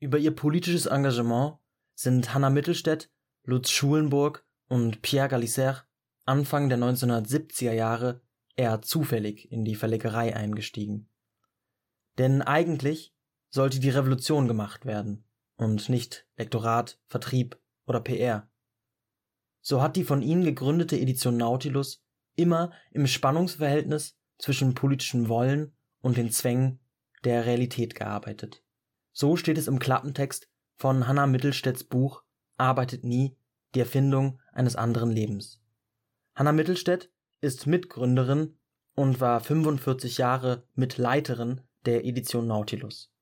Über ihr politisches Engagement sind Hannah Mittelstädt, Lutz Schulenburg und Pierre Galisser Anfang der 1970er Jahre eher zufällig in die Verlegerei eingestiegen. Denn eigentlich sollte die Revolution gemacht werden und nicht Lektorat, Vertrieb oder PR. So hat die von ihnen gegründete Edition Nautilus immer im Spannungsverhältnis zwischen politischem Wollen und den Zwängen der Realität gearbeitet. So steht es im Klappentext von Hannah Mittelstädts Buch Arbeitet nie, die Erfindung eines anderen Lebens. Hannah Mittelstädt ist Mitgründerin und war 45 Jahre Mitleiterin der Edition Nautilus.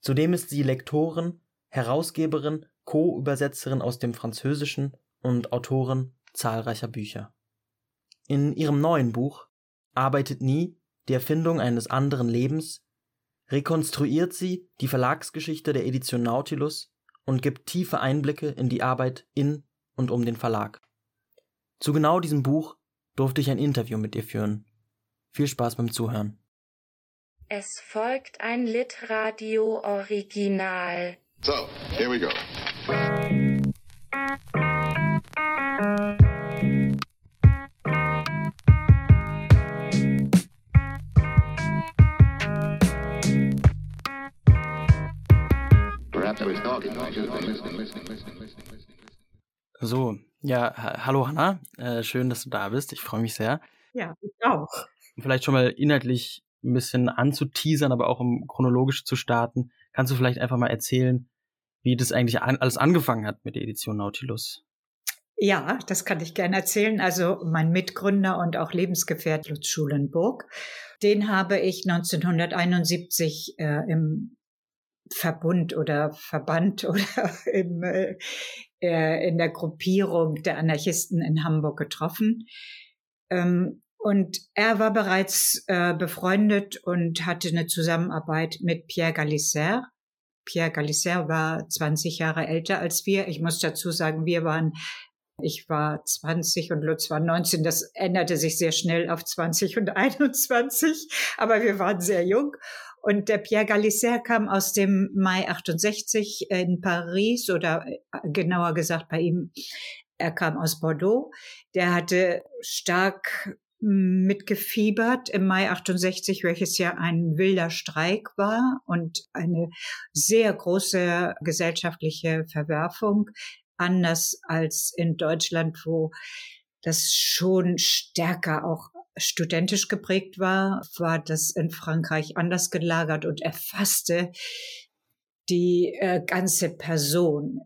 Zudem ist sie Lektorin, Herausgeberin, Co-Übersetzerin aus dem Französischen und Autorin zahlreicher Bücher. In ihrem neuen Buch Arbeitet nie, die Erfindung eines anderen Lebens rekonstruiert sie die Verlagsgeschichte der Edition Nautilus und gibt tiefe Einblicke in die Arbeit in und um den Verlag. Zu genau diesem Buch durfte ich ein Interview mit ihr führen. Viel Spaß beim Zuhören. Es folgt ein Litradio Original. So, here we go. So, ja, hallo Hanna, äh, schön, dass du da bist. Ich freue mich sehr. Ja, ich auch. Vielleicht schon mal inhaltlich ein bisschen anzuteasern, aber auch um chronologisch zu starten. Kannst du vielleicht einfach mal erzählen, wie das eigentlich an, alles angefangen hat mit der Edition Nautilus? Ja, das kann ich gerne erzählen. Also mein Mitgründer und auch Lebensgefährt Lutz Schulenburg, den habe ich 1971 äh, im Verbund oder Verband oder im, äh, äh, in der Gruppierung der Anarchisten in Hamburg getroffen. Ähm, und er war bereits äh, befreundet und hatte eine Zusammenarbeit mit Pierre Galisser. Pierre Galisser war 20 Jahre älter als wir. Ich muss dazu sagen, wir waren, ich war 20 und Lutz war 19. Das änderte sich sehr schnell auf 20 und 21, aber wir waren sehr jung. Und der Pierre Galisser kam aus dem Mai 68 in Paris oder äh, genauer gesagt bei ihm, er kam aus Bordeaux. Der hatte stark mitgefiebert im Mai 68, welches ja ein wilder Streik war und eine sehr große gesellschaftliche Verwerfung, anders als in Deutschland, wo das schon stärker auch studentisch geprägt war, war das in Frankreich anders gelagert und erfasste die äh, ganze Person.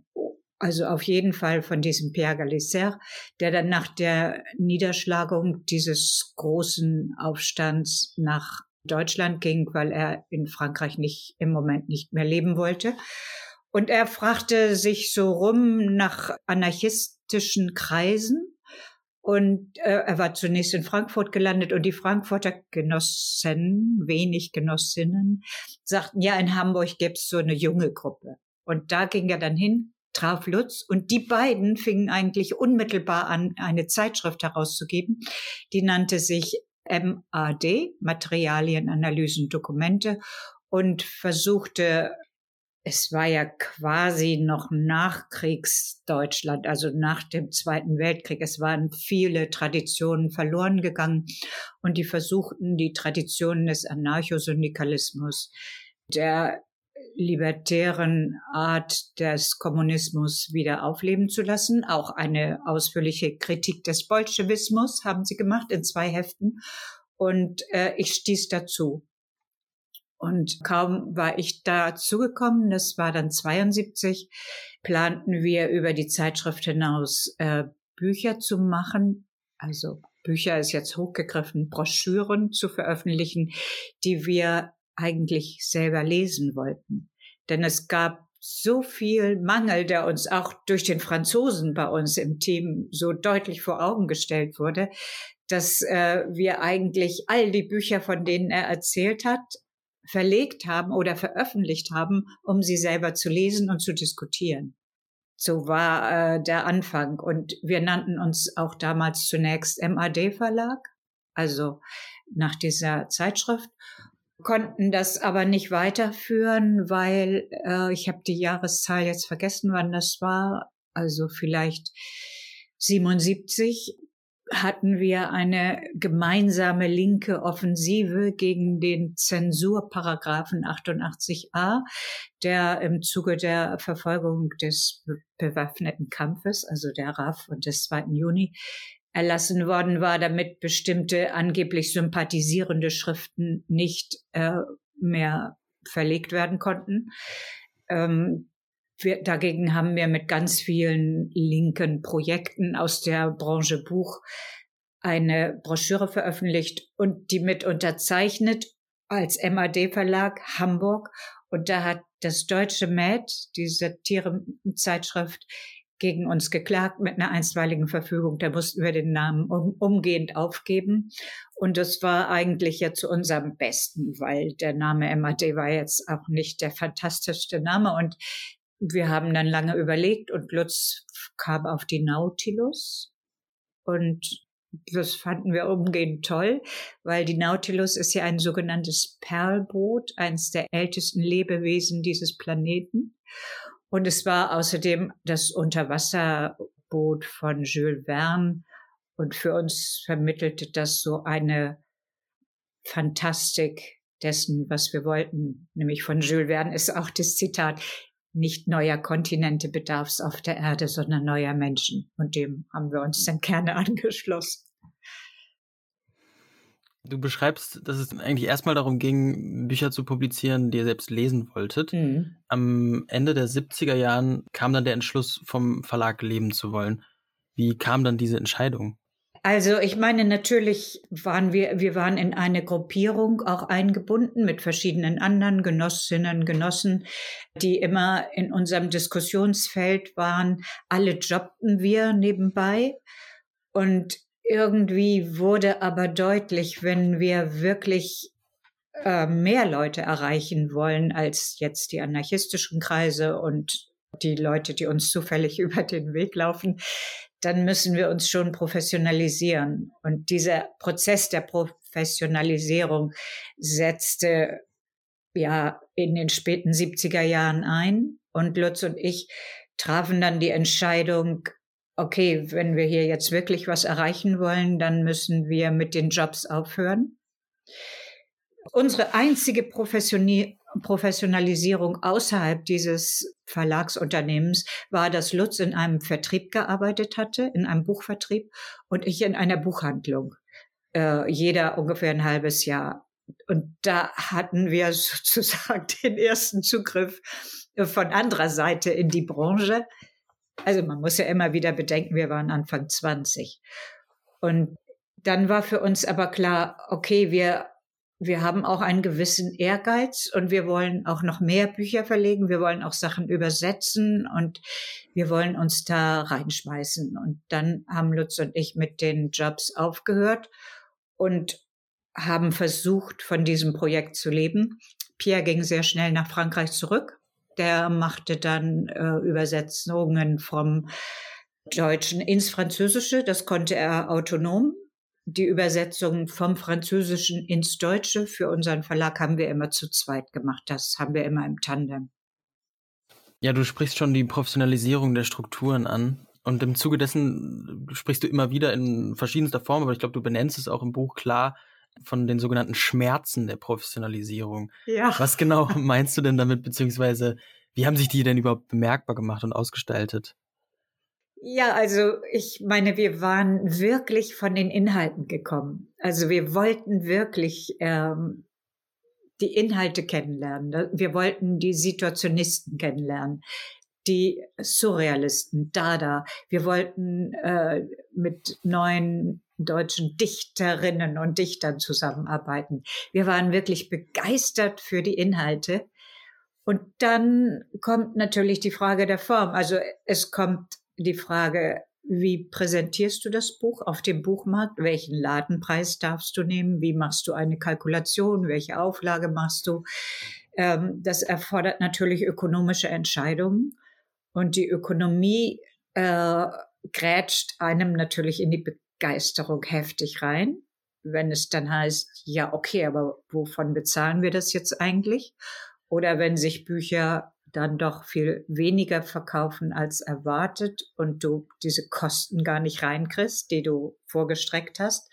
Also auf jeden Fall von diesem Pierre Galisser, der dann nach der Niederschlagung dieses großen Aufstands nach Deutschland ging, weil er in Frankreich nicht im Moment nicht mehr leben wollte. Und er fragte sich so rum nach anarchistischen Kreisen und äh, er war zunächst in Frankfurt gelandet und die Frankfurter Genossen, wenig Genossinnen, sagten, ja, in Hamburg gäbe so eine junge Gruppe. Und da ging er dann hin, traf Lutz und die beiden fingen eigentlich unmittelbar an, eine Zeitschrift herauszugeben, die nannte sich MAD, Materialien, Analysen, Dokumente und versuchte es war ja quasi noch Nachkriegsdeutschland, also nach dem Zweiten Weltkrieg. Es waren viele Traditionen verloren gegangen und die versuchten, die Traditionen des Anarchosyndikalismus, der libertären Art des Kommunismus wieder aufleben zu lassen. Auch eine ausführliche Kritik des Bolschewismus haben sie gemacht in zwei Heften. Und äh, ich stieß dazu. Und kaum war ich da zugekommen, das war dann 72, planten wir über die Zeitschrift hinaus äh, Bücher zu machen. Also Bücher ist jetzt hochgegriffen, Broschüren zu veröffentlichen, die wir eigentlich selber lesen wollten. Denn es gab so viel Mangel, der uns auch durch den Franzosen bei uns im Team so deutlich vor Augen gestellt wurde, dass äh, wir eigentlich all die Bücher, von denen er erzählt hat, verlegt haben oder veröffentlicht haben, um sie selber zu lesen und zu diskutieren. So war äh, der Anfang. Und wir nannten uns auch damals zunächst MAD Verlag, also nach dieser Zeitschrift. konnten das aber nicht weiterführen, weil äh, ich habe die Jahreszahl jetzt vergessen, wann das war. Also vielleicht 77 hatten wir eine gemeinsame linke Offensive gegen den Zensurparagraphen 88a, der im Zuge der Verfolgung des bewaffneten Kampfes, also der RAF und des 2. Juni, erlassen worden war, damit bestimmte angeblich sympathisierende Schriften nicht äh, mehr verlegt werden konnten. Ähm, wir, dagegen haben wir mit ganz vielen linken Projekten aus der Branche Buch eine Broschüre veröffentlicht und die mit unterzeichnet als MAD-Verlag Hamburg. Und da hat das deutsche MAD, die Satirezeitschrift, gegen uns geklagt mit einer einstweiligen Verfügung. Da mussten wir den Namen um, umgehend aufgeben. Und das war eigentlich ja zu unserem Besten, weil der Name MAD war jetzt auch nicht der fantastischste Name. Und wir haben dann lange überlegt und Lutz kam auf die Nautilus. Und das fanden wir umgehend toll, weil die Nautilus ist ja ein sogenanntes Perlboot, eines der ältesten Lebewesen dieses Planeten. Und es war außerdem das Unterwasserboot von Jules Verne. Und für uns vermittelte das so eine Fantastik dessen, was wir wollten. Nämlich von Jules Verne ist auch das Zitat, nicht neuer Kontinente bedarf es auf der Erde, sondern neuer Menschen. Und dem haben wir uns dann gerne angeschlossen. Du beschreibst, dass es eigentlich erstmal darum ging, Bücher zu publizieren, die ihr selbst lesen wolltet. Mhm. Am Ende der 70er Jahren kam dann der Entschluss, vom Verlag leben zu wollen. Wie kam dann diese Entscheidung? Also ich meine, natürlich waren wir, wir waren in eine Gruppierung auch eingebunden mit verschiedenen anderen Genossinnen, Genossen, die immer in unserem Diskussionsfeld waren. Alle jobbten wir nebenbei. Und irgendwie wurde aber deutlich, wenn wir wirklich äh, mehr Leute erreichen wollen als jetzt die anarchistischen Kreise und die Leute, die uns zufällig über den Weg laufen, dann müssen wir uns schon professionalisieren. Und dieser Prozess der Professionalisierung setzte ja in den späten 70er Jahren ein. Und Lutz und ich trafen dann die Entscheidung, okay, wenn wir hier jetzt wirklich was erreichen wollen, dann müssen wir mit den Jobs aufhören. Unsere einzige Professionalisierung außerhalb dieses Verlagsunternehmens war, dass Lutz in einem Vertrieb gearbeitet hatte, in einem Buchvertrieb und ich in einer Buchhandlung. Äh, jeder ungefähr ein halbes Jahr. Und da hatten wir sozusagen den ersten Zugriff von anderer Seite in die Branche. Also man muss ja immer wieder bedenken, wir waren Anfang 20. Und dann war für uns aber klar, okay, wir, wir haben auch einen gewissen Ehrgeiz und wir wollen auch noch mehr Bücher verlegen. Wir wollen auch Sachen übersetzen und wir wollen uns da reinschmeißen. Und dann haben Lutz und ich mit den Jobs aufgehört und haben versucht, von diesem Projekt zu leben. Pierre ging sehr schnell nach Frankreich zurück der machte dann äh, Übersetzungen vom Deutschen ins Französische. Das konnte er autonom. Die Übersetzung vom Französischen ins Deutsche für unseren Verlag haben wir immer zu zweit gemacht. Das haben wir immer im Tandem. Ja, du sprichst schon die Professionalisierung der Strukturen an. Und im Zuge dessen sprichst du immer wieder in verschiedenster Form, aber ich glaube, du benennst es auch im Buch klar, von den sogenannten Schmerzen der Professionalisierung. Ja. Was genau meinst du denn damit, beziehungsweise wie haben sich die denn überhaupt bemerkbar gemacht und ausgestaltet? Ja, also ich meine, wir waren wirklich von den Inhalten gekommen. Also wir wollten wirklich ähm, die Inhalte kennenlernen. Wir wollten die Situationisten kennenlernen, die Surrealisten, Dada. Wir wollten äh, mit neuen deutschen Dichterinnen und Dichtern zusammenarbeiten. Wir waren wirklich begeistert für die Inhalte. Und dann kommt natürlich die Frage der Form. Also es kommt die Frage, wie präsentierst du das Buch auf dem Buchmarkt? Welchen Ladenpreis darfst du nehmen? Wie machst du eine Kalkulation? Welche Auflage machst du? Ähm, das erfordert natürlich ökonomische Entscheidungen. Und die Ökonomie äh, grätscht einem natürlich in die Begeisterung heftig rein. wenn es dann heißt, ja, okay, aber wovon bezahlen wir das jetzt eigentlich? Oder wenn sich Bücher dann doch viel weniger verkaufen als erwartet und du diese Kosten gar nicht reinkriegst, die du vorgestreckt hast.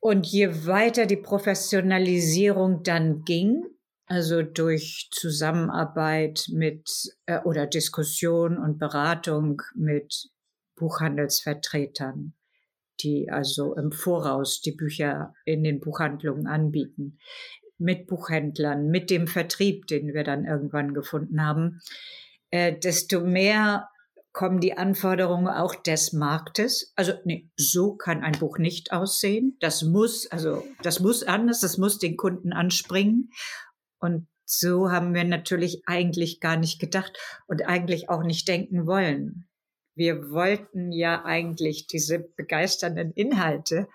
Und je weiter die Professionalisierung dann ging, also durch Zusammenarbeit mit äh, oder Diskussion und Beratung mit Buchhandelsvertretern, die also im Voraus die Bücher in den Buchhandlungen anbieten, mit Buchhändlern, mit dem Vertrieb, den wir dann irgendwann gefunden haben, äh, desto mehr kommen die Anforderungen auch des Marktes. Also nee, so kann ein Buch nicht aussehen. Das muss, also das muss anders, das muss den Kunden anspringen. Und so haben wir natürlich eigentlich gar nicht gedacht und eigentlich auch nicht denken wollen. Wir wollten ja eigentlich diese begeisternden Inhalte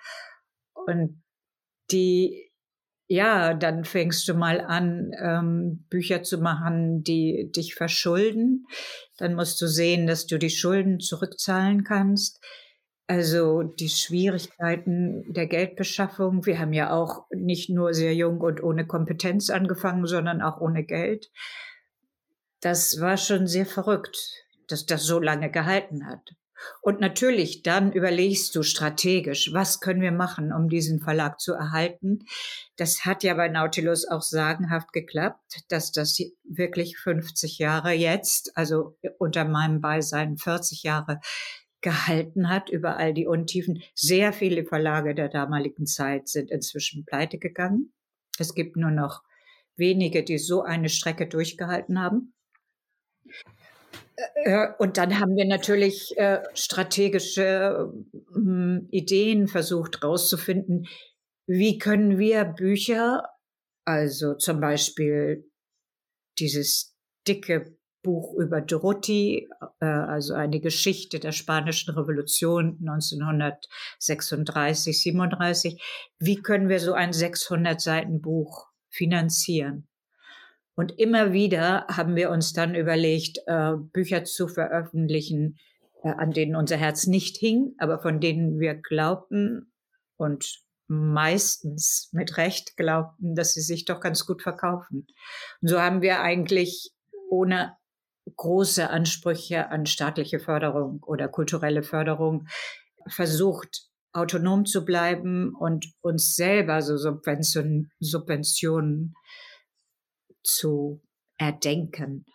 und die ja, dann fängst du mal an, ähm, Bücher zu machen, die dich verschulden. Dann musst du sehen, dass du die Schulden zurückzahlen kannst. Also die Schwierigkeiten der Geldbeschaffung. Wir haben ja auch nicht nur sehr jung und ohne Kompetenz angefangen, sondern auch ohne Geld. Das war schon sehr verrückt, dass das so lange gehalten hat. Und natürlich, dann überlegst du strategisch, was können wir machen, um diesen Verlag zu erhalten. Das hat ja bei Nautilus auch sagenhaft geklappt, dass das wirklich 50 Jahre jetzt, also unter meinem Beisein 40 Jahre gehalten hat über all die Untiefen. Sehr viele Verlage der damaligen Zeit sind inzwischen pleite gegangen. Es gibt nur noch wenige, die so eine Strecke durchgehalten haben. Äh, äh, und dann haben wir natürlich äh, strategische hm, Ideen versucht herauszufinden, wie können wir Bücher, also zum Beispiel dieses dicke Buch über Dorothy, also eine Geschichte der spanischen Revolution 1936, 37, wie können wir so ein 600 Seiten Buch finanzieren? Und immer wieder haben wir uns dann überlegt, äh, Bücher zu veröffentlichen, äh, an denen unser Herz nicht hing, aber von denen wir glaubten und meistens mit Recht glaubten, dass sie sich doch ganz gut verkaufen. Und so haben wir eigentlich ohne große Ansprüche an staatliche Förderung oder kulturelle Förderung versucht, autonom zu bleiben und uns selber so Subventionen, Subventionen zu erdenken.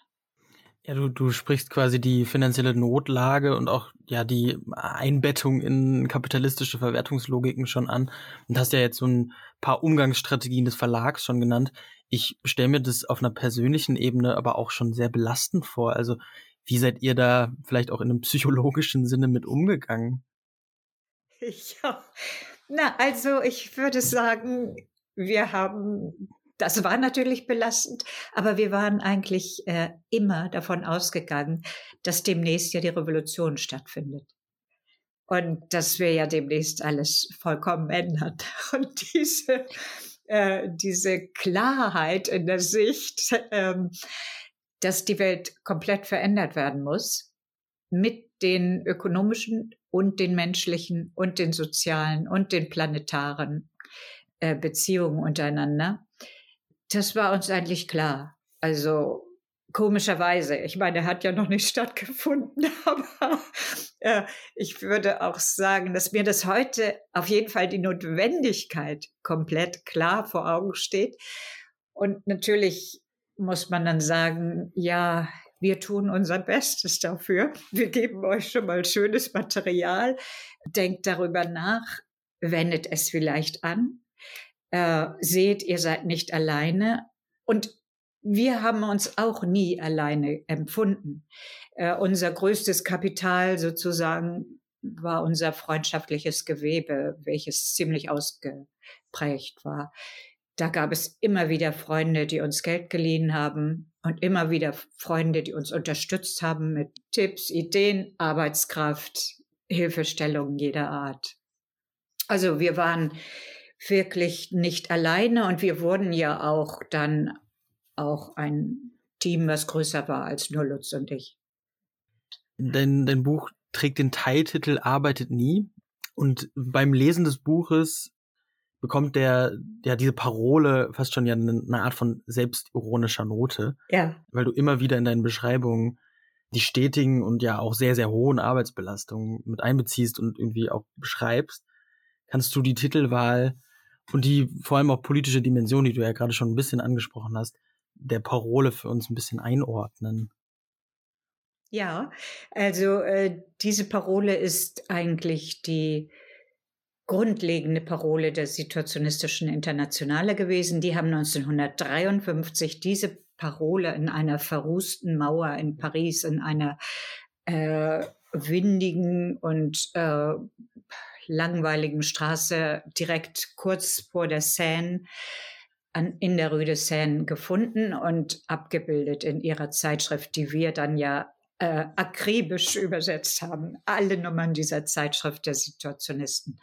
Ja, du, du sprichst quasi die finanzielle Notlage und auch ja die Einbettung in kapitalistische Verwertungslogiken schon an und hast ja jetzt so ein paar Umgangsstrategien des Verlags schon genannt. Ich stelle mir das auf einer persönlichen Ebene aber auch schon sehr belastend vor. Also wie seid ihr da vielleicht auch in einem psychologischen Sinne mit umgegangen? Ja, na, also ich würde sagen, wir haben das war natürlich belastend, aber wir waren eigentlich äh, immer davon ausgegangen, dass demnächst ja die Revolution stattfindet. Und dass wir ja demnächst alles vollkommen ändert. Und diese, äh, diese Klarheit in der Sicht, ähm, dass die Welt komplett verändert werden muss, mit den ökonomischen und den menschlichen und den sozialen und den planetaren äh, Beziehungen untereinander, das war uns eigentlich klar. Also komischerweise. Ich meine, hat ja noch nicht stattgefunden, aber äh, ich würde auch sagen, dass mir das heute auf jeden Fall die Notwendigkeit komplett klar vor Augen steht. Und natürlich muss man dann sagen, ja, wir tun unser Bestes dafür. Wir geben euch schon mal schönes Material. Denkt darüber nach, wendet es vielleicht an äh, seht, ihr seid nicht alleine. Und wir haben uns auch nie alleine empfunden. Äh, unser größtes Kapital sozusagen war unser freundschaftliches Gewebe, welches ziemlich ausgeprägt war. Da gab es immer wieder Freunde, die uns Geld geliehen haben und immer wieder Freunde, die uns unterstützt haben mit Tipps, Ideen, Arbeitskraft, Hilfestellungen jeder Art. Also wir waren wirklich nicht alleine und wir wurden ja auch dann auch ein Team, was größer war als nur Lutz und ich. Dein, dein Buch trägt den Teiltitel Arbeitet nie Und beim Lesen des Buches bekommt der, ja, diese Parole fast schon ja eine, eine Art von selbstironischer Note. Ja. Weil du immer wieder in deinen Beschreibungen die stetigen und ja auch sehr, sehr hohen Arbeitsbelastungen mit einbeziehst und irgendwie auch beschreibst, kannst du die Titelwahl und die vor allem auch politische Dimension, die du ja gerade schon ein bisschen angesprochen hast, der Parole für uns ein bisschen einordnen. Ja, also äh, diese Parole ist eigentlich die grundlegende Parole der situationistischen Internationale gewesen. Die haben 1953 diese Parole in einer verrußten Mauer in Paris, in einer äh, windigen und äh, langweiligen Straße direkt kurz vor der Seine an, in der Rue de Seine gefunden und abgebildet in ihrer Zeitschrift, die wir dann ja äh, akribisch übersetzt haben. Alle Nummern dieser Zeitschrift der Situationisten.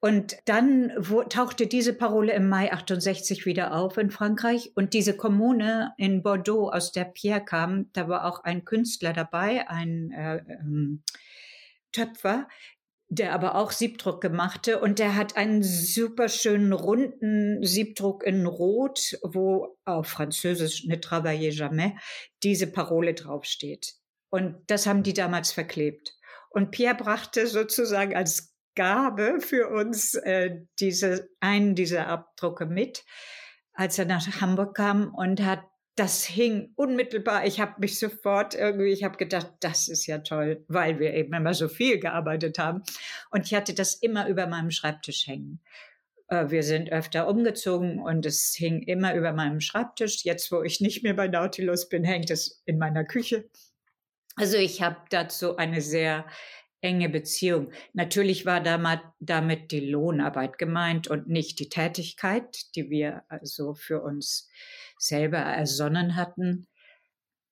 Und dann wo, tauchte diese Parole im Mai 68 wieder auf in Frankreich. Und diese Kommune in Bordeaux, aus der Pierre kam, da war auch ein Künstler dabei, ein äh, ähm, Töpfer, der aber auch Siebdruck gemachte und der hat einen super schönen runden Siebdruck in Rot, wo auf Französisch ne travaillez jamais diese Parole draufsteht. Und das haben die damals verklebt. Und Pierre brachte sozusagen als Gabe für uns äh, diese, einen dieser Abdrucke mit, als er nach Hamburg kam und hat das hing unmittelbar. Ich habe mich sofort irgendwie, ich habe gedacht, das ist ja toll, weil wir eben immer so viel gearbeitet haben. Und ich hatte das immer über meinem Schreibtisch hängen. Äh, wir sind öfter umgezogen und es hing immer über meinem Schreibtisch. Jetzt, wo ich nicht mehr bei Nautilus bin, hängt es in meiner Küche. Also ich habe dazu eine sehr enge Beziehung. Natürlich war damit die Lohnarbeit gemeint und nicht die Tätigkeit, die wir also für uns selber ersonnen hatten.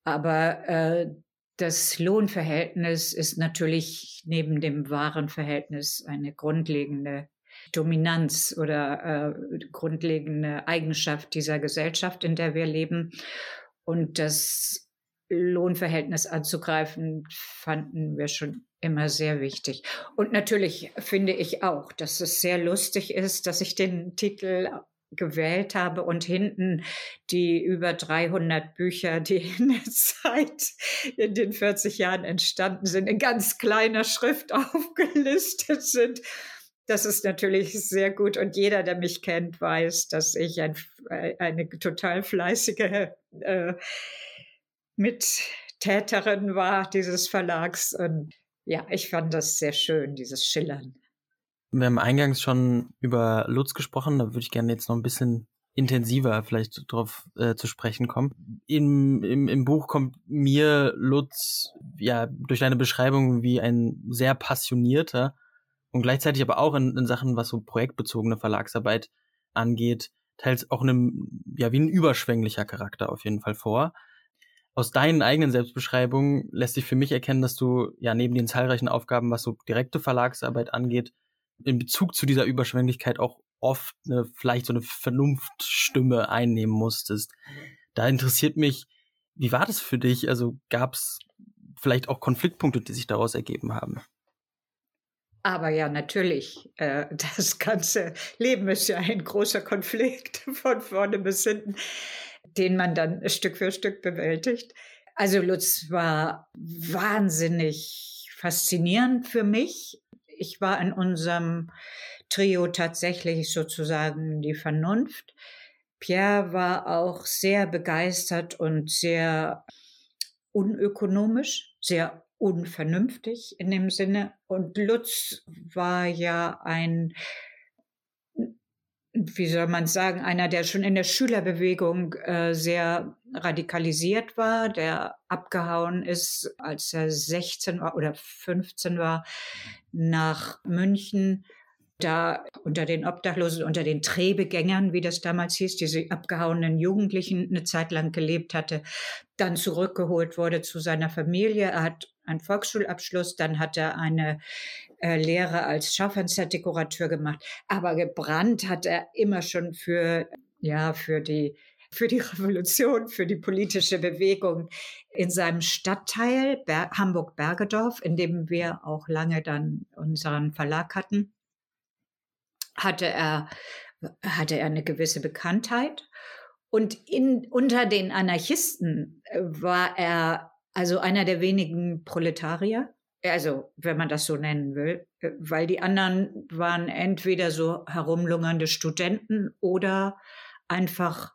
Aber äh, das Lohnverhältnis ist natürlich neben dem wahren Verhältnis eine grundlegende Dominanz oder äh, grundlegende Eigenschaft dieser Gesellschaft, in der wir leben. Und das Lohnverhältnis anzugreifen, fanden wir schon immer sehr wichtig. Und natürlich finde ich auch, dass es sehr lustig ist, dass ich den Titel gewählt habe und hinten die über 300 Bücher, die in der Zeit in den 40 Jahren entstanden sind, in ganz kleiner Schrift aufgelistet sind. Das ist natürlich sehr gut und jeder, der mich kennt, weiß, dass ich ein, eine total fleißige äh, Mittäterin war dieses Verlags. Und ja, ich fand das sehr schön, dieses Schillern. Wir haben eingangs schon über Lutz gesprochen, da würde ich gerne jetzt noch ein bisschen intensiver vielleicht drauf äh, zu sprechen kommen. Im, im, Im Buch kommt mir Lutz ja durch deine Beschreibung wie ein sehr passionierter und gleichzeitig aber auch in, in Sachen, was so projektbezogene Verlagsarbeit angeht, teils auch einem, ja, wie ein überschwänglicher Charakter auf jeden Fall vor. Aus deinen eigenen Selbstbeschreibungen lässt sich für mich erkennen, dass du ja neben den zahlreichen Aufgaben, was so direkte Verlagsarbeit angeht, in Bezug zu dieser Überschwänglichkeit auch oft eine, vielleicht so eine Vernunftstimme einnehmen musstest. Da interessiert mich, wie war das für dich? Also gab es vielleicht auch Konfliktpunkte, die sich daraus ergeben haben? Aber ja, natürlich, äh, das ganze Leben ist ja ein großer Konflikt von vorne bis hinten, den man dann Stück für Stück bewältigt. Also Lutz war wahnsinnig faszinierend für mich ich war in unserem Trio tatsächlich sozusagen die Vernunft. Pierre war auch sehr begeistert und sehr unökonomisch, sehr unvernünftig in dem Sinne. Und Lutz war ja ein, wie soll man sagen, einer, der schon in der Schülerbewegung äh, sehr radikalisiert war, der abgehauen ist, als er 16 war oder 15 war, nach München, da unter den Obdachlosen, unter den Trebegängern, wie das damals hieß, diese abgehauenen Jugendlichen eine Zeit lang gelebt hatte, dann zurückgeholt wurde zu seiner Familie. Er hat einen Volksschulabschluss, dann hat er eine äh, Lehre als Schaufensterdekorateur gemacht, aber gebrannt hat er immer schon für ja für die für die Revolution, für die politische Bewegung in seinem Stadtteil Ber Hamburg-Bergedorf, in dem wir auch lange dann unseren Verlag hatten, hatte er, hatte er eine gewisse Bekanntheit. Und in, unter den Anarchisten war er also einer der wenigen Proletarier, also wenn man das so nennen will, weil die anderen waren entweder so herumlungernde Studenten oder einfach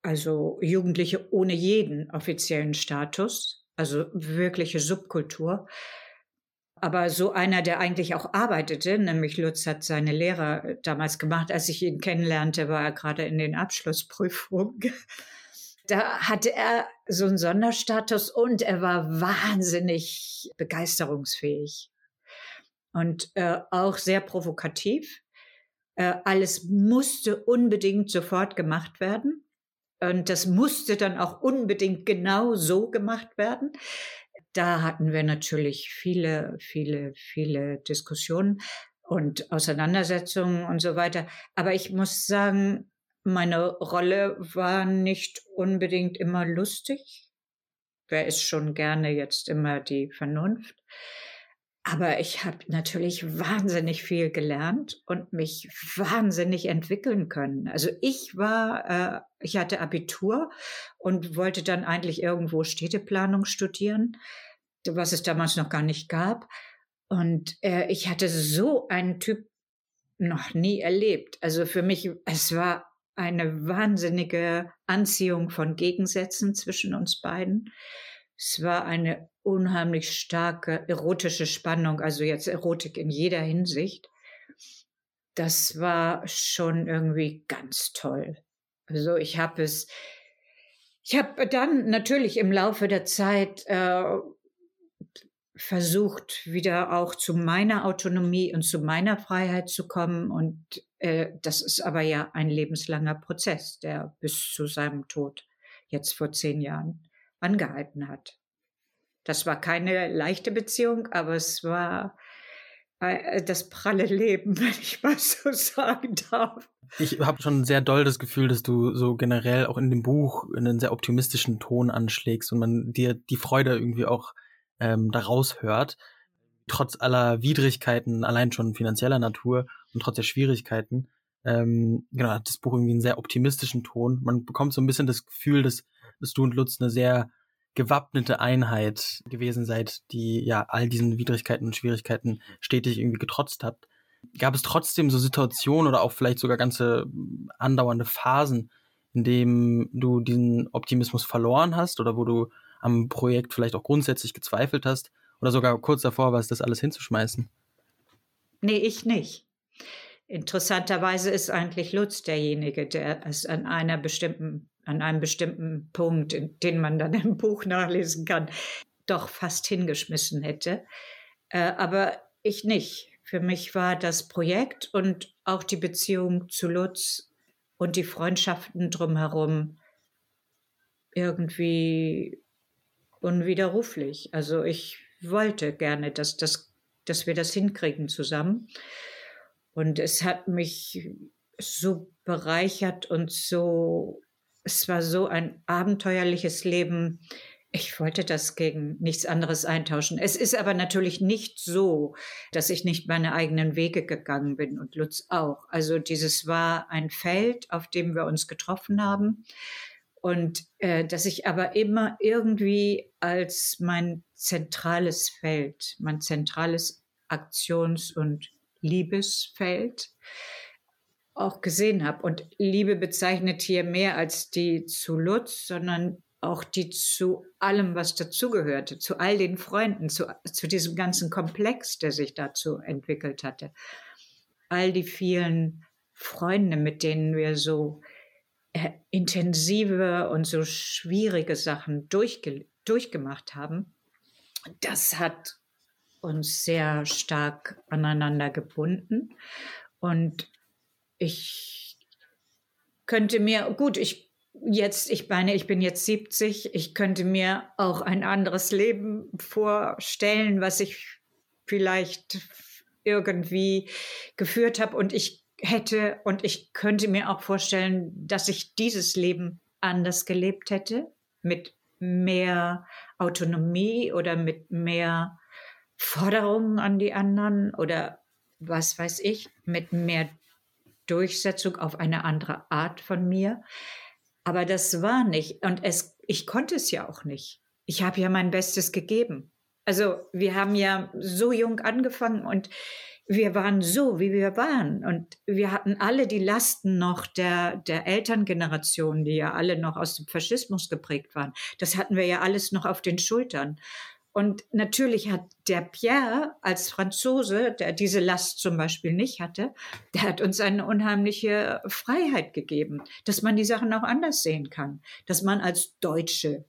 also Jugendliche ohne jeden offiziellen Status, also wirkliche Subkultur. Aber so einer, der eigentlich auch arbeitete, nämlich Lutz hat seine Lehrer damals gemacht, als ich ihn kennenlernte, war er gerade in den Abschlussprüfungen. Da hatte er so einen Sonderstatus und er war wahnsinnig begeisterungsfähig und äh, auch sehr provokativ. Äh, alles musste unbedingt sofort gemacht werden. Und das musste dann auch unbedingt genau so gemacht werden. Da hatten wir natürlich viele, viele, viele Diskussionen und Auseinandersetzungen und so weiter. Aber ich muss sagen, meine Rolle war nicht unbedingt immer lustig. Wer ist schon gerne jetzt immer die Vernunft? Aber ich habe natürlich wahnsinnig viel gelernt und mich wahnsinnig entwickeln können. Also ich war, äh, ich hatte Abitur und wollte dann eigentlich irgendwo Städteplanung studieren, was es damals noch gar nicht gab. Und äh, ich hatte so einen Typ noch nie erlebt. Also für mich, es war eine wahnsinnige Anziehung von Gegensätzen zwischen uns beiden. Es war eine unheimlich starke erotische Spannung, also jetzt Erotik in jeder Hinsicht. Das war schon irgendwie ganz toll. Also ich habe es, ich habe dann natürlich im Laufe der Zeit äh, versucht, wieder auch zu meiner Autonomie und zu meiner Freiheit zu kommen. Und das ist aber ja ein lebenslanger Prozess, der bis zu seinem Tod jetzt vor zehn Jahren angehalten hat. Das war keine leichte Beziehung, aber es war äh, das pralle Leben, wenn ich mal so sagen darf. Ich habe schon sehr doll das Gefühl, dass du so generell auch in dem Buch einen sehr optimistischen Ton anschlägst und man dir die Freude irgendwie auch ähm, daraus hört. Trotz aller Widrigkeiten, allein schon finanzieller Natur und trotz der Schwierigkeiten, ähm, genau, hat das Buch irgendwie einen sehr optimistischen Ton. Man bekommt so ein bisschen das Gefühl, dass, dass du und Lutz eine sehr gewappnete Einheit gewesen seid, die ja all diesen Widrigkeiten und Schwierigkeiten stetig irgendwie getrotzt habt. Gab es trotzdem so Situationen oder auch vielleicht sogar ganze andauernde Phasen, in denen du diesen Optimismus verloren hast oder wo du am Projekt vielleicht auch grundsätzlich gezweifelt hast oder sogar kurz davor warst, das alles hinzuschmeißen? Nee, ich nicht. Interessanterweise ist eigentlich Lutz derjenige, der es an einer bestimmten an einem bestimmten Punkt, den man dann im Buch nachlesen kann, doch fast hingeschmissen hätte. Äh, aber ich nicht. Für mich war das Projekt und auch die Beziehung zu Lutz und die Freundschaften drumherum irgendwie unwiderruflich. Also ich wollte gerne, dass, das, dass wir das hinkriegen zusammen. Und es hat mich so bereichert und so es war so ein abenteuerliches Leben. Ich wollte das gegen nichts anderes eintauschen. Es ist aber natürlich nicht so, dass ich nicht meine eigenen Wege gegangen bin und Lutz auch. Also dieses war ein Feld, auf dem wir uns getroffen haben und äh, dass ich aber immer irgendwie als mein zentrales Feld, mein zentrales Aktions- und Liebesfeld auch gesehen habe. Und Liebe bezeichnet hier mehr als die zu Lutz, sondern auch die zu allem, was dazugehörte, zu all den Freunden, zu, zu diesem ganzen Komplex, der sich dazu entwickelt hatte. All die vielen Freunde, mit denen wir so äh, intensive und so schwierige Sachen durchge durchgemacht haben, das hat uns sehr stark aneinander gebunden. Und ich könnte mir, gut, ich jetzt, ich meine, ich bin jetzt 70, ich könnte mir auch ein anderes Leben vorstellen, was ich vielleicht irgendwie geführt habe. Und ich hätte und ich könnte mir auch vorstellen, dass ich dieses Leben anders gelebt hätte, mit mehr Autonomie oder mit mehr Forderungen an die anderen oder was weiß ich, mit mehr Durchsetzung auf eine andere Art von mir. Aber das war nicht. Und es, ich konnte es ja auch nicht. Ich habe ja mein Bestes gegeben. Also wir haben ja so jung angefangen und wir waren so, wie wir waren. Und wir hatten alle die Lasten noch der, der Elterngeneration, die ja alle noch aus dem Faschismus geprägt waren. Das hatten wir ja alles noch auf den Schultern. Und natürlich hat der Pierre als Franzose, der diese Last zum Beispiel nicht hatte, der hat uns eine unheimliche Freiheit gegeben, dass man die Sachen auch anders sehen kann, dass man als Deutsche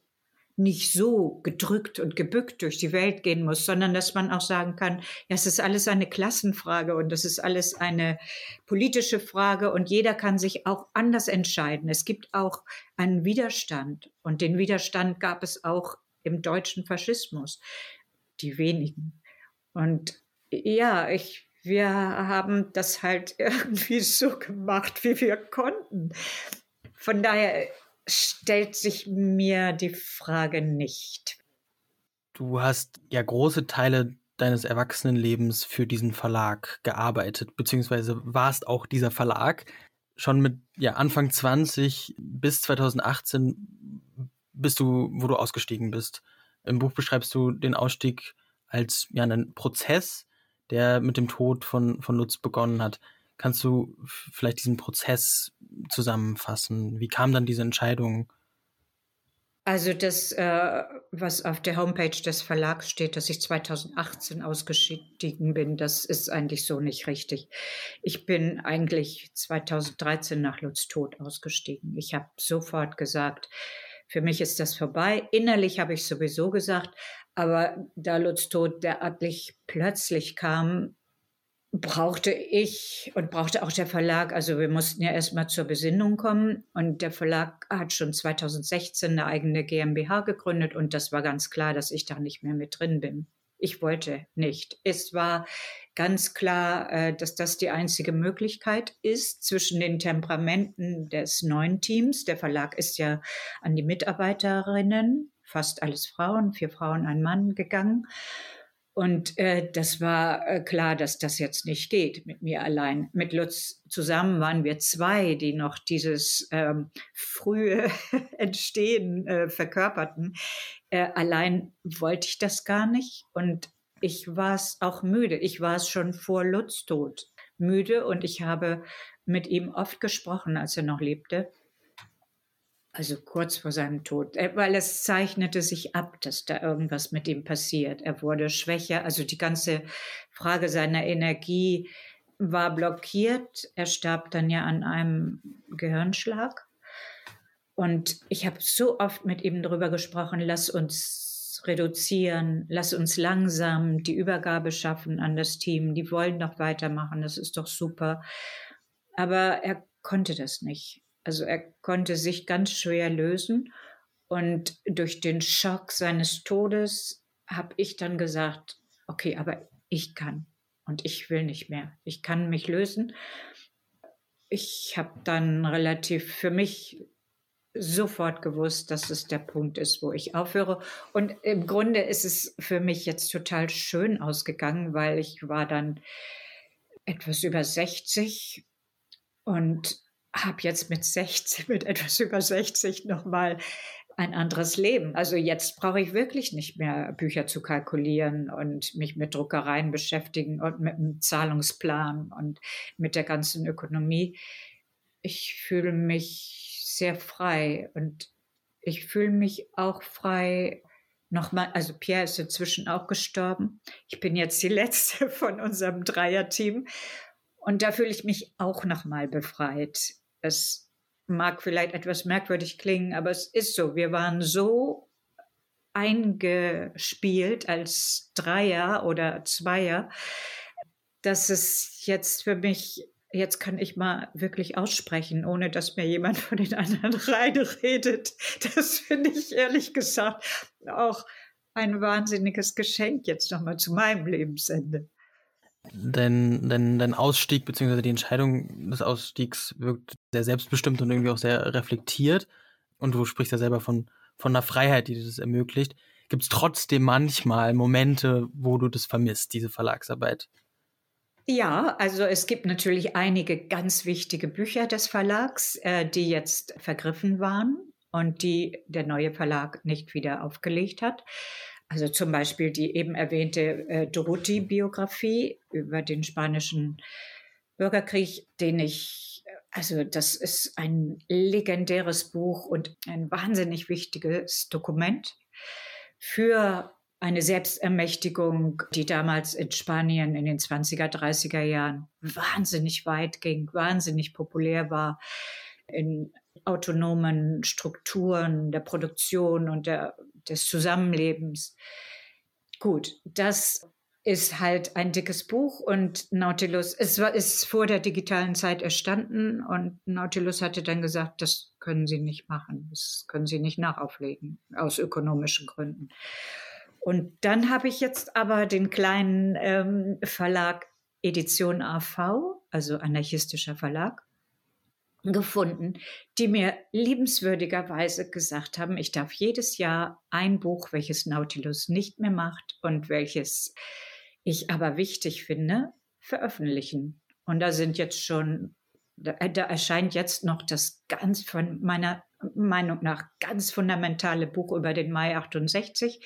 nicht so gedrückt und gebückt durch die Welt gehen muss, sondern dass man auch sagen kann, ja, es ist alles eine Klassenfrage und das ist alles eine politische Frage und jeder kann sich auch anders entscheiden. Es gibt auch einen Widerstand und den Widerstand gab es auch im deutschen Faschismus. Die wenigen. Und ja, ich, wir haben das halt irgendwie so gemacht, wie wir konnten. Von daher stellt sich mir die Frage nicht. Du hast ja große Teile deines Erwachsenenlebens für diesen Verlag gearbeitet, beziehungsweise warst auch dieser Verlag. Schon mit ja, Anfang 20 bis 2018 bist du, wo du ausgestiegen bist. Im Buch beschreibst du den Ausstieg als ja einen Prozess, der mit dem Tod von, von Lutz begonnen hat. Kannst du vielleicht diesen Prozess zusammenfassen? Wie kam dann diese Entscheidung? Also das, äh, was auf der Homepage des Verlags steht, dass ich 2018 ausgestiegen bin, das ist eigentlich so nicht richtig. Ich bin eigentlich 2013 nach Lutz Tod ausgestiegen. Ich habe sofort gesagt, für mich ist das vorbei. Innerlich habe ich sowieso gesagt, aber da Lutz Tod derartig plötzlich kam, brauchte ich und brauchte auch der Verlag, also wir mussten ja erstmal zur Besinnung kommen und der Verlag hat schon 2016 eine eigene GmbH gegründet und das war ganz klar, dass ich da nicht mehr mit drin bin. Ich wollte nicht. Es war ganz klar, äh, dass das die einzige Möglichkeit ist zwischen den Temperamenten des neuen Teams. Der Verlag ist ja an die Mitarbeiterinnen, fast alles Frauen, vier Frauen, ein Mann gegangen. Und äh, das war äh, klar, dass das jetzt nicht geht mit mir allein. Mit Lutz zusammen waren wir zwei, die noch dieses ähm, frühe Entstehen äh, verkörperten. Äh, allein wollte ich das gar nicht. Und ich war es auch müde. Ich war es schon vor Lutz Tod müde und ich habe mit ihm oft gesprochen, als er noch lebte also kurz vor seinem Tod, äh, weil es zeichnete sich ab, dass da irgendwas mit ihm passiert. Er wurde schwächer, also die ganze Frage seiner Energie war blockiert. Er starb dann ja an einem Gehirnschlag. Und ich habe so oft mit ihm darüber gesprochen, lass uns reduzieren, lass uns langsam die Übergabe schaffen an das Team. Die wollen noch weitermachen, das ist doch super. Aber er konnte das nicht. Also er konnte sich ganz schwer lösen. Und durch den Schock seines Todes habe ich dann gesagt, okay, aber ich kann und ich will nicht mehr. Ich kann mich lösen. Ich habe dann relativ für mich sofort gewusst, dass es der Punkt ist, wo ich aufhöre. Und im Grunde ist es für mich jetzt total schön ausgegangen, weil ich war dann etwas über 60 und habe jetzt mit 60, mit etwas über 60 nochmal ein anderes Leben. Also jetzt brauche ich wirklich nicht mehr Bücher zu kalkulieren und mich mit Druckereien beschäftigen und mit einem Zahlungsplan und mit der ganzen Ökonomie. Ich fühle mich sehr frei und ich fühle mich auch frei. Nochmal, also Pierre ist inzwischen auch gestorben. Ich bin jetzt die letzte von unserem Dreierteam und da fühle ich mich auch nochmal befreit. Es mag vielleicht etwas merkwürdig klingen, aber es ist so. Wir waren so eingespielt als Dreier oder Zweier, dass es jetzt für mich, jetzt kann ich mal wirklich aussprechen, ohne dass mir jemand von den anderen redet. Das finde ich ehrlich gesagt auch ein wahnsinniges Geschenk jetzt nochmal zu meinem Lebensende. Dein, dein, dein Ausstieg bzw. die Entscheidung des Ausstiegs wirkt sehr selbstbestimmt und irgendwie auch sehr reflektiert. Und du sprichst ja selber von, von einer Freiheit, die das ermöglicht. Gibt es trotzdem manchmal Momente, wo du das vermisst, diese Verlagsarbeit? Ja, also es gibt natürlich einige ganz wichtige Bücher des Verlags, äh, die jetzt vergriffen waren und die der neue Verlag nicht wieder aufgelegt hat. Also zum Beispiel die eben erwähnte äh, Dorothy-Biografie über den spanischen Bürgerkrieg, den ich, also das ist ein legendäres Buch und ein wahnsinnig wichtiges Dokument für eine Selbstermächtigung, die damals in Spanien in den 20er, 30er Jahren wahnsinnig weit ging, wahnsinnig populär war in autonomen Strukturen der Produktion und der, des Zusammenlebens. Gut, das ist halt ein dickes Buch und Nautilus, es war, ist vor der digitalen Zeit erstanden und Nautilus hatte dann gesagt, das können Sie nicht machen, das können Sie nicht nachauflegen, aus ökonomischen Gründen. Und dann habe ich jetzt aber den kleinen ähm, Verlag Edition AV, also anarchistischer Verlag, gefunden, die mir liebenswürdigerweise gesagt haben, ich darf jedes Jahr ein Buch, welches Nautilus nicht mehr macht und welches ich aber wichtig finde, veröffentlichen. Und da sind jetzt schon, da, da erscheint jetzt noch das ganz von meiner Meinung nach ganz fundamentale Buch über den Mai 68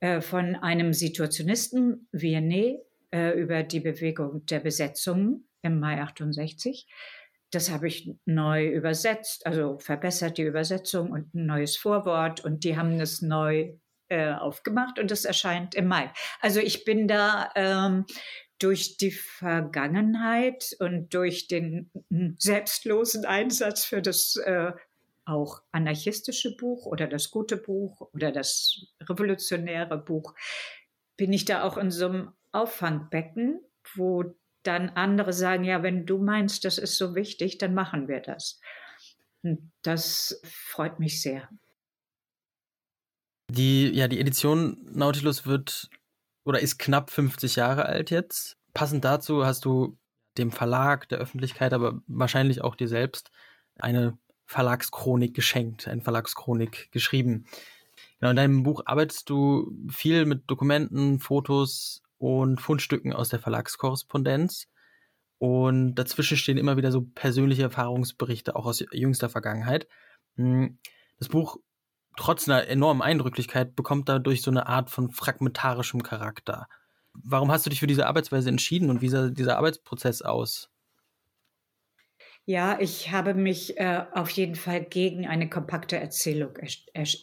äh, von einem Situationisten, Vianney, äh, über die Bewegung der Besetzung im Mai 68 das habe ich neu übersetzt, also verbessert die Übersetzung und ein neues Vorwort und die haben es neu äh, aufgemacht und es erscheint im Mai. Also ich bin da ähm, durch die Vergangenheit und durch den selbstlosen Einsatz für das äh, auch anarchistische Buch oder das gute Buch oder das revolutionäre Buch, bin ich da auch in so einem Auffangbecken, wo dann andere sagen, ja, wenn du meinst, das ist so wichtig, dann machen wir das. Und das freut mich sehr. Die, ja, die Edition Nautilus wird oder ist knapp 50 Jahre alt jetzt. Passend dazu hast du dem Verlag, der Öffentlichkeit, aber wahrscheinlich auch dir selbst eine Verlagschronik geschenkt, eine Verlagschronik geschrieben. Genau, in deinem Buch arbeitest du viel mit Dokumenten, Fotos, und Fundstücken aus der Verlagskorrespondenz. Und dazwischen stehen immer wieder so persönliche Erfahrungsberichte, auch aus jüngster Vergangenheit. Hm, das Buch, trotz einer enormen Eindrücklichkeit, bekommt dadurch so eine Art von fragmentarischem Charakter. Warum hast du dich für diese Arbeitsweise entschieden und wie sah dieser Arbeitsprozess aus? Ja, ich habe mich äh, auf jeden Fall gegen eine kompakte Erzählung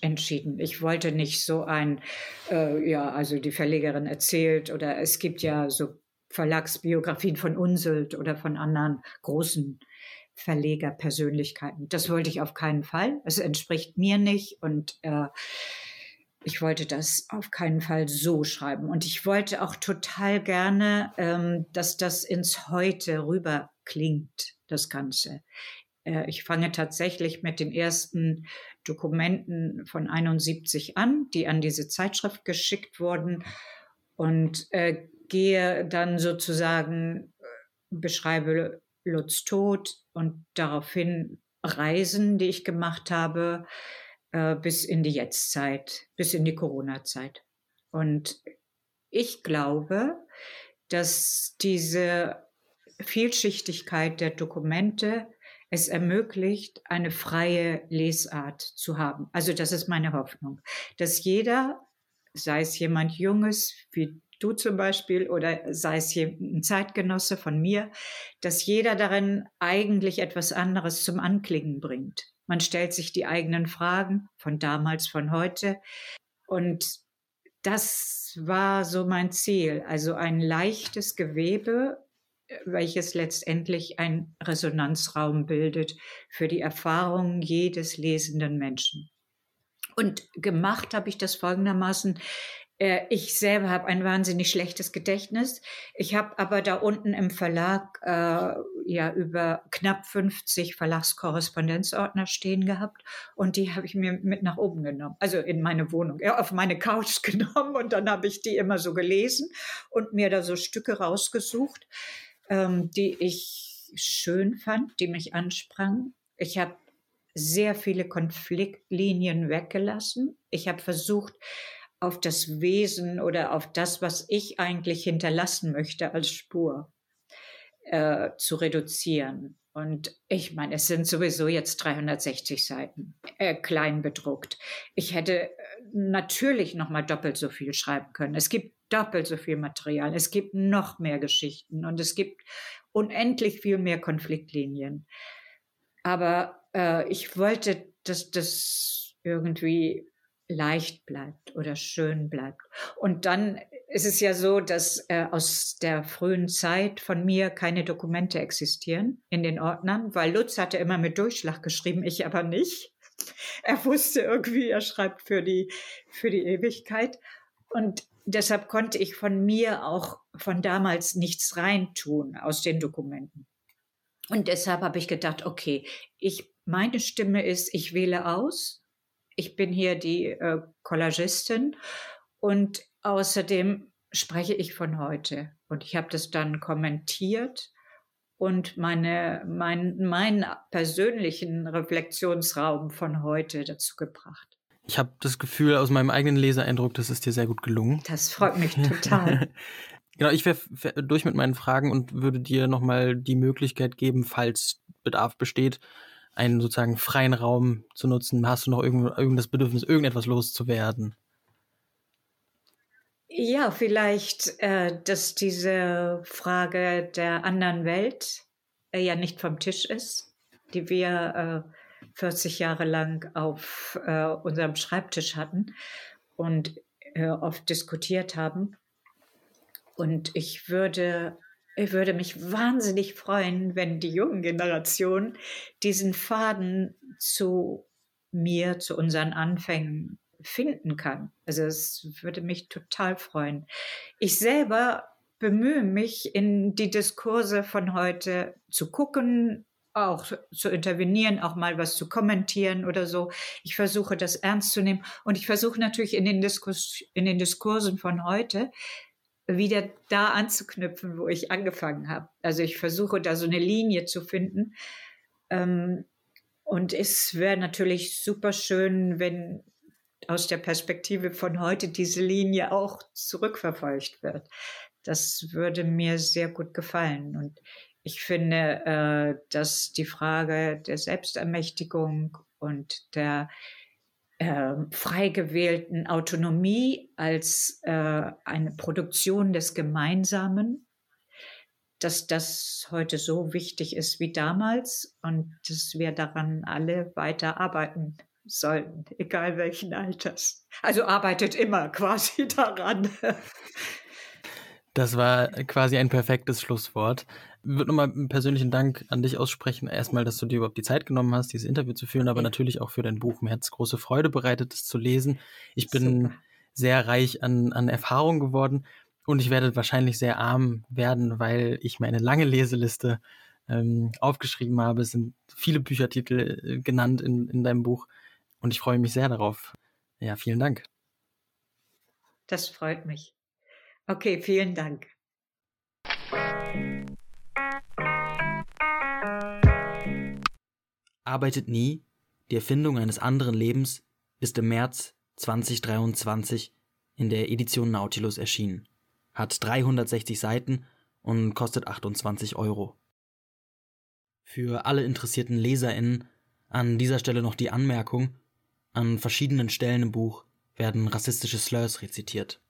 entschieden. Ich wollte nicht so ein, äh, ja, also die Verlegerin erzählt oder es gibt ja so Verlagsbiografien von Unsult oder von anderen großen Verlegerpersönlichkeiten. Das wollte ich auf keinen Fall. Es entspricht mir nicht und äh, ich wollte das auf keinen Fall so schreiben. Und ich wollte auch total gerne, ähm, dass das ins Heute rüber klingt das Ganze. Äh, ich fange tatsächlich mit den ersten Dokumenten von 71 an, die an diese Zeitschrift geschickt wurden und äh, gehe dann sozusagen, äh, beschreibe Lutz Tod und daraufhin Reisen, die ich gemacht habe, äh, bis in die Jetztzeit, bis in die Corona-Zeit. Und ich glaube, dass diese Vielschichtigkeit der Dokumente es ermöglicht, eine freie Lesart zu haben. Also das ist meine Hoffnung, dass jeder, sei es jemand Junges wie du zum Beispiel oder sei es ein Zeitgenosse von mir, dass jeder darin eigentlich etwas anderes zum Anklingen bringt. Man stellt sich die eigenen Fragen von damals, von heute und das war so mein Ziel, also ein leichtes Gewebe welches letztendlich ein Resonanzraum bildet für die Erfahrungen jedes lesenden Menschen. Und gemacht habe ich das folgendermaßen. Äh, ich selber habe ein wahnsinnig schlechtes Gedächtnis. Ich habe aber da unten im Verlag äh, ja über knapp 50 Verlagskorrespondenzordner stehen gehabt und die habe ich mir mit nach oben genommen, also in meine Wohnung, ja, auf meine Couch genommen und dann habe ich die immer so gelesen und mir da so Stücke rausgesucht, ähm, die ich schön fand, die mich ansprangen. Ich habe sehr viele Konfliktlinien weggelassen. Ich habe versucht, auf das Wesen oder auf das, was ich eigentlich hinterlassen möchte als Spur äh, zu reduzieren. Und ich meine, es sind sowieso jetzt 360 Seiten äh, klein bedruckt. Ich hätte äh, natürlich noch mal doppelt so viel schreiben können. Es gibt doppelt so viel Material. Es gibt noch mehr Geschichten und es gibt unendlich viel mehr Konfliktlinien. Aber äh, ich wollte, dass das irgendwie leicht bleibt oder schön bleibt. Und dann ist es ja so, dass äh, aus der frühen Zeit von mir keine Dokumente existieren in den Ordnern, weil Lutz hatte immer mit Durchschlag geschrieben, ich aber nicht. Er wusste irgendwie, er schreibt für die, für die Ewigkeit. Und deshalb konnte ich von mir auch von damals nichts reintun aus den Dokumenten. Und deshalb habe ich gedacht, okay, ich, meine Stimme ist, ich wähle aus ich bin hier die äh, Collagistin und außerdem spreche ich von heute. Und ich habe das dann kommentiert und meine, mein, meinen persönlichen Reflexionsraum von heute dazu gebracht. Ich habe das Gefühl aus meinem eigenen Leseeindruck, das ist dir sehr gut gelungen. Das freut mich total. genau, ich wäre durch mit meinen Fragen und würde dir nochmal die Möglichkeit geben, falls Bedarf besteht, einen sozusagen freien Raum zu nutzen? Hast du noch irgend, irgend das Bedürfnis, irgendetwas loszuwerden? Ja, vielleicht, äh, dass diese Frage der anderen Welt äh, ja nicht vom Tisch ist, die wir äh, 40 Jahre lang auf äh, unserem Schreibtisch hatten und äh, oft diskutiert haben. Und ich würde ich würde mich wahnsinnig freuen, wenn die jungen Generationen diesen Faden zu mir, zu unseren Anfängen finden kann. Also es würde mich total freuen. Ich selber bemühe mich, in die Diskurse von heute zu gucken, auch zu intervenieren, auch mal was zu kommentieren oder so. Ich versuche das ernst zu nehmen und ich versuche natürlich in den, Diskurs, in den Diskursen von heute wieder da anzuknüpfen, wo ich angefangen habe. Also ich versuche da so eine Linie zu finden. Ähm, und es wäre natürlich super schön, wenn aus der Perspektive von heute diese Linie auch zurückverfolgt wird. Das würde mir sehr gut gefallen. Und ich finde, äh, dass die Frage der Selbstermächtigung und der äh, frei gewählten Autonomie als äh, eine Produktion des Gemeinsamen, dass das heute so wichtig ist wie damals und dass wir daran alle weiter arbeiten sollten, egal welchen Alters. Also arbeitet immer quasi daran. Das war quasi ein perfektes Schlusswort. Ich würde nochmal einen persönlichen Dank an dich aussprechen. Erstmal, dass du dir überhaupt die Zeit genommen hast, dieses Interview zu führen, aber ja. natürlich auch für dein Buch. Mir hat es große Freude bereitet, es zu lesen. Ich bin Super. sehr reich an, an Erfahrung geworden und ich werde wahrscheinlich sehr arm werden, weil ich meine lange Leseliste ähm, aufgeschrieben habe. Es sind viele Büchertitel äh, genannt in, in deinem Buch und ich freue mich sehr darauf. Ja, vielen Dank. Das freut mich. Okay, vielen Dank. Arbeitet nie, die Erfindung eines anderen Lebens ist im März 2023 in der Edition Nautilus erschienen, hat 360 Seiten und kostet 28 Euro. Für alle interessierten LeserInnen an dieser Stelle noch die Anmerkung, an verschiedenen Stellen im Buch werden rassistische Slurs rezitiert.